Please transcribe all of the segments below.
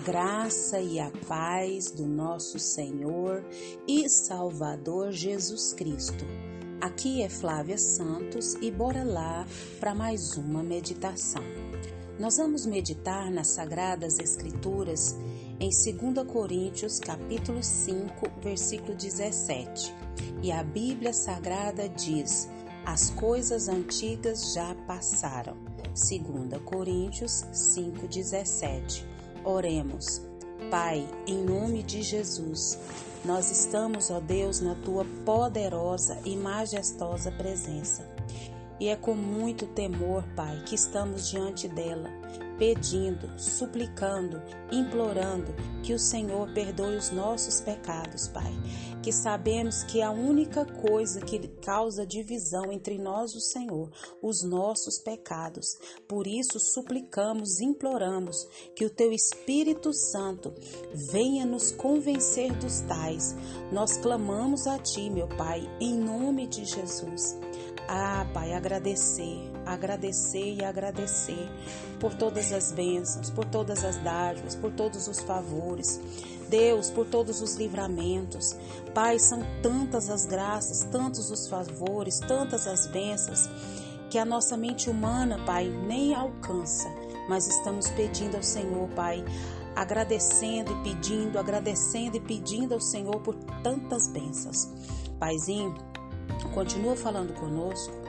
graça e a paz do nosso Senhor e Salvador Jesus Cristo. Aqui é Flávia Santos e bora lá para mais uma meditação. Nós vamos meditar nas sagradas escrituras em 2 Coríntios, capítulo 5, versículo 17. E a Bíblia Sagrada diz: As coisas antigas já passaram. 2 Coríntios 5:17. Oremos. Pai, em nome de Jesus, nós estamos, ó Deus, na tua poderosa e majestosa presença. E é com muito temor, Pai, que estamos diante dela, pedindo, suplicando, implorando que o Senhor perdoe os nossos pecados, Pai. Que sabemos que a única coisa que causa divisão entre nós e o Senhor, os nossos pecados. Por isso suplicamos, imploramos que o teu Espírito Santo venha nos convencer dos tais. Nós clamamos a ti, meu Pai, em nome de Jesus. Ah, Pai, agradecer, agradecer e agradecer por todas as bênçãos, por todas as dádivas, por todos os favores. Deus, por todos os livramentos. Pai, são tantas as graças, tantos os favores, tantas as bênçãos que a nossa mente humana, Pai, nem alcança. Mas estamos pedindo ao Senhor, Pai, agradecendo e pedindo, agradecendo e pedindo ao Senhor por tantas bênçãos. Paizinho, Continua falando conosco.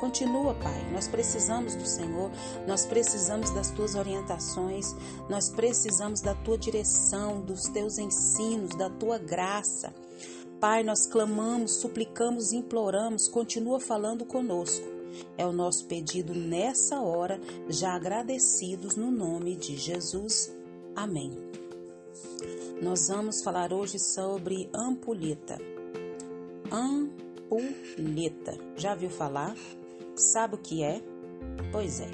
Continua, Pai. Nós precisamos do Senhor, nós precisamos das tuas orientações, nós precisamos da tua direção, dos teus ensinos, da tua graça. Pai, nós clamamos, suplicamos, imploramos, continua falando conosco. É o nosso pedido nessa hora, já agradecidos no nome de Jesus. Amém. Nós vamos falar hoje sobre ampulheta. Ampulheta. Já viu falar? Sabe o que é? Pois é.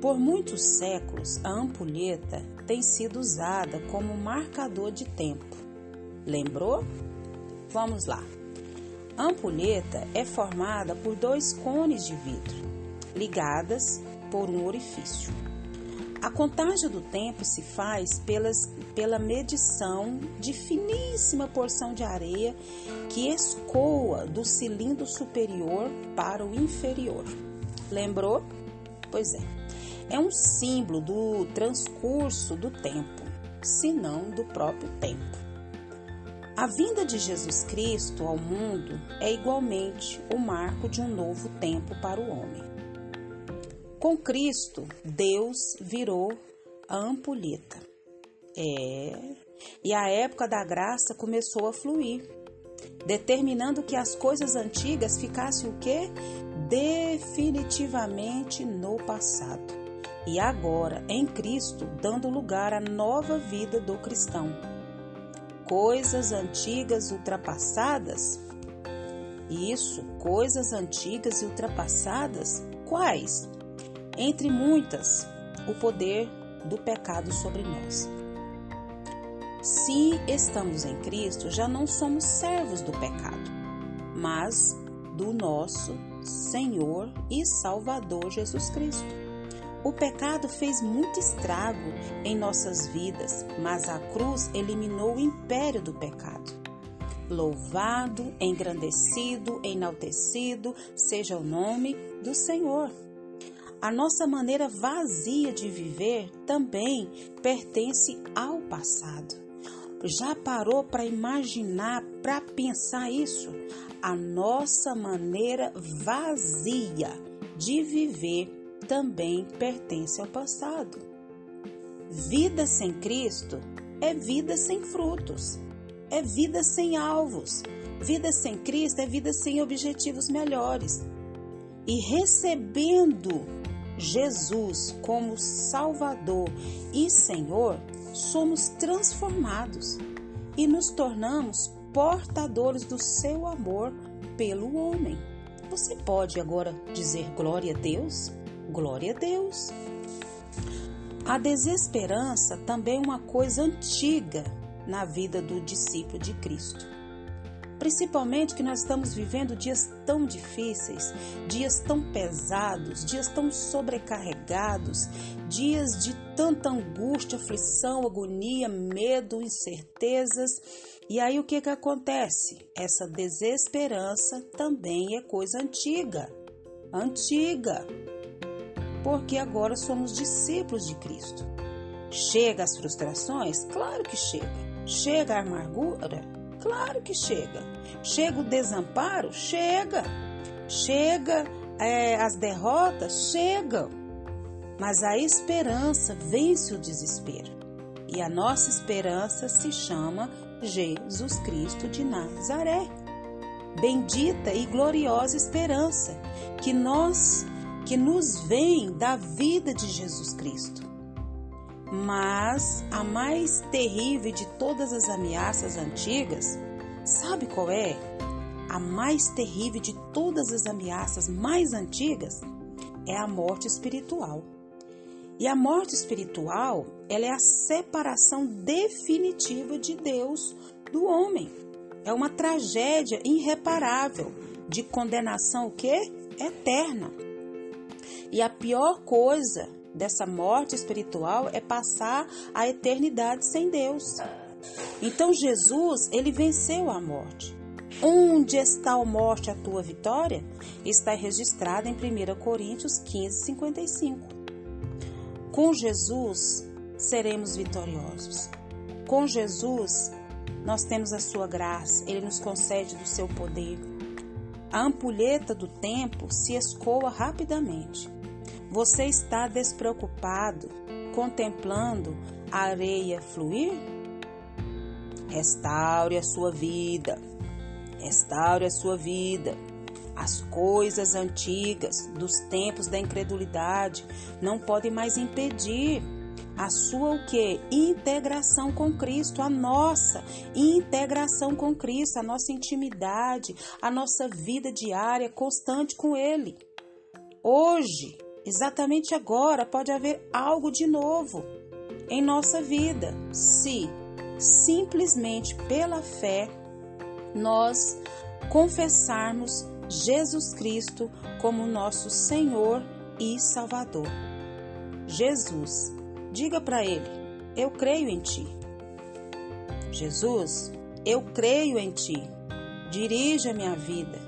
Por muitos séculos, a ampulheta tem sido usada como marcador de tempo. Lembrou? Vamos lá. A ampulheta é formada por dois cones de vidro, ligadas por um orifício. A contagem do tempo se faz pelas, pela medição de finíssima porção de areia que escoa do cilindro superior para o inferior. Lembrou? Pois é. É um símbolo do transcurso do tempo, se não do próprio tempo. A vinda de Jesus Cristo ao mundo é igualmente o marco de um novo tempo para o homem. Com Cristo, Deus virou a ampulheta. É, e a época da graça começou a fluir, determinando que as coisas antigas ficassem o quê? Definitivamente no passado. E agora, em Cristo, dando lugar à nova vida do cristão. Coisas antigas ultrapassadas? Isso, coisas antigas e ultrapassadas? Quais? Entre muitas, o poder do pecado sobre nós. Se estamos em Cristo, já não somos servos do pecado, mas do nosso Senhor e Salvador Jesus Cristo. O pecado fez muito estrago em nossas vidas, mas a cruz eliminou o império do pecado. Louvado, engrandecido, enaltecido seja o nome do Senhor. A nossa maneira vazia de viver também pertence ao passado. Já parou para imaginar, para pensar isso? A nossa maneira vazia de viver também pertence ao passado. Vida sem Cristo é vida sem frutos, é vida sem alvos. Vida sem Cristo é vida sem objetivos melhores. E recebendo Jesus como Salvador e Senhor, somos transformados e nos tornamos portadores do seu amor pelo homem. Você pode agora dizer glória a Deus? Glória a Deus. A desesperança também é uma coisa antiga na vida do discípulo de Cristo. Principalmente que nós estamos vivendo dias tão difíceis, dias tão pesados, dias tão sobrecarregados, dias de tanta angústia, aflição, agonia, medo, incertezas. E aí o que que acontece? Essa desesperança também é coisa antiga. Antiga. Porque agora somos discípulos de Cristo. Chega as frustrações? Claro que chega. Chega a amargura? Claro que chega. Chega o desamparo? Chega. Chega é, as derrotas? Chegam. Mas a esperança vence o desespero. E a nossa esperança se chama Jesus Cristo de Nazaré. Bendita e gloriosa esperança que nós que nos vem da vida de Jesus Cristo. Mas a mais terrível de todas as ameaças antigas, sabe qual é? A mais terrível de todas as ameaças mais antigas é a morte espiritual. E a morte espiritual, ela é a separação definitiva de Deus do homem. É uma tragédia irreparável de condenação o quê? Eterna. E a pior coisa dessa morte espiritual é passar a eternidade sem Deus. Então Jesus, ele venceu a morte. Onde está a morte, a tua vitória? Está registrada em 1 Coríntios 15, 55. Com Jesus seremos vitoriosos. Com Jesus nós temos a sua graça, ele nos concede do seu poder. A ampulheta do tempo se escoa rapidamente. Você está despreocupado, contemplando a areia fluir? Restaure a sua vida. Restaure a sua vida. As coisas antigas dos tempos da incredulidade não podem mais impedir a sua o que? Integração com Cristo, a nossa integração com Cristo, a nossa intimidade, a nossa vida diária constante com Ele. Hoje, exatamente agora, pode haver algo de novo em nossa vida, se simplesmente pela fé nós confessarmos Jesus Cristo como nosso Senhor e Salvador. Jesus, diga para Ele: Eu creio em Ti. Jesus, eu creio em Ti. Dirige a minha vida.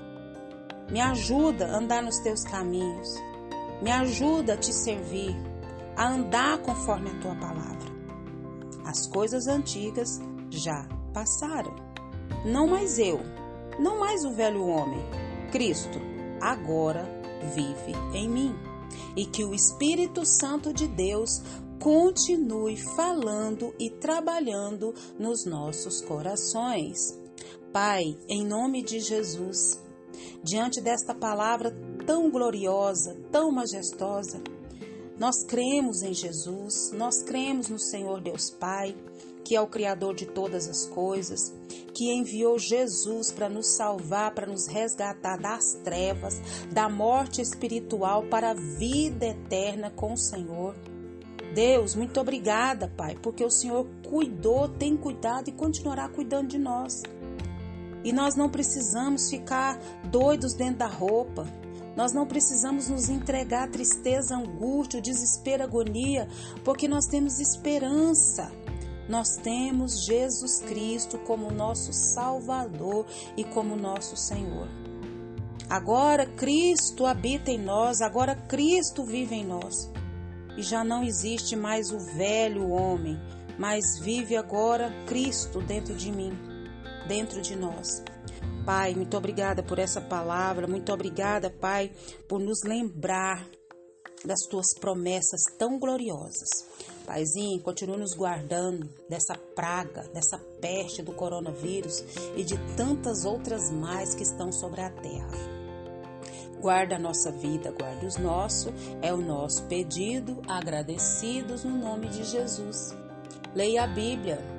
Me ajuda a andar nos Teus caminhos. Me ajuda a Te servir, a andar conforme a Tua palavra. As coisas antigas já passaram. Não mais eu, não mais o velho homem. Cristo agora vive em mim. E que o Espírito Santo de Deus continue falando e trabalhando nos nossos corações. Pai, em nome de Jesus, diante desta palavra tão gloriosa, tão majestosa, nós cremos em Jesus, nós cremos no Senhor Deus Pai, que é o Criador de todas as coisas, que enviou Jesus para nos salvar, para nos resgatar das trevas, da morte espiritual para a vida eterna com o Senhor. Deus, muito obrigada, Pai, porque o Senhor cuidou, tem cuidado e continuará cuidando de nós. E nós não precisamos ficar doidos dentro da roupa. Nós não precisamos nos entregar à tristeza, angústia, desespero, agonia, porque nós temos esperança. Nós temos Jesus Cristo como nosso Salvador e como nosso Senhor. Agora Cristo habita em nós, agora Cristo vive em nós. E já não existe mais o velho homem, mas vive agora Cristo dentro de mim, dentro de nós. Pai, muito obrigada por essa palavra, muito obrigada, Pai, por nos lembrar das tuas promessas tão gloriosas. Paizinho, continue nos guardando dessa praga, dessa peste do coronavírus e de tantas outras mais que estão sobre a terra. Guarda a nossa vida, guarda os nossos, é o nosso pedido, agradecidos no nome de Jesus. Leia a Bíblia,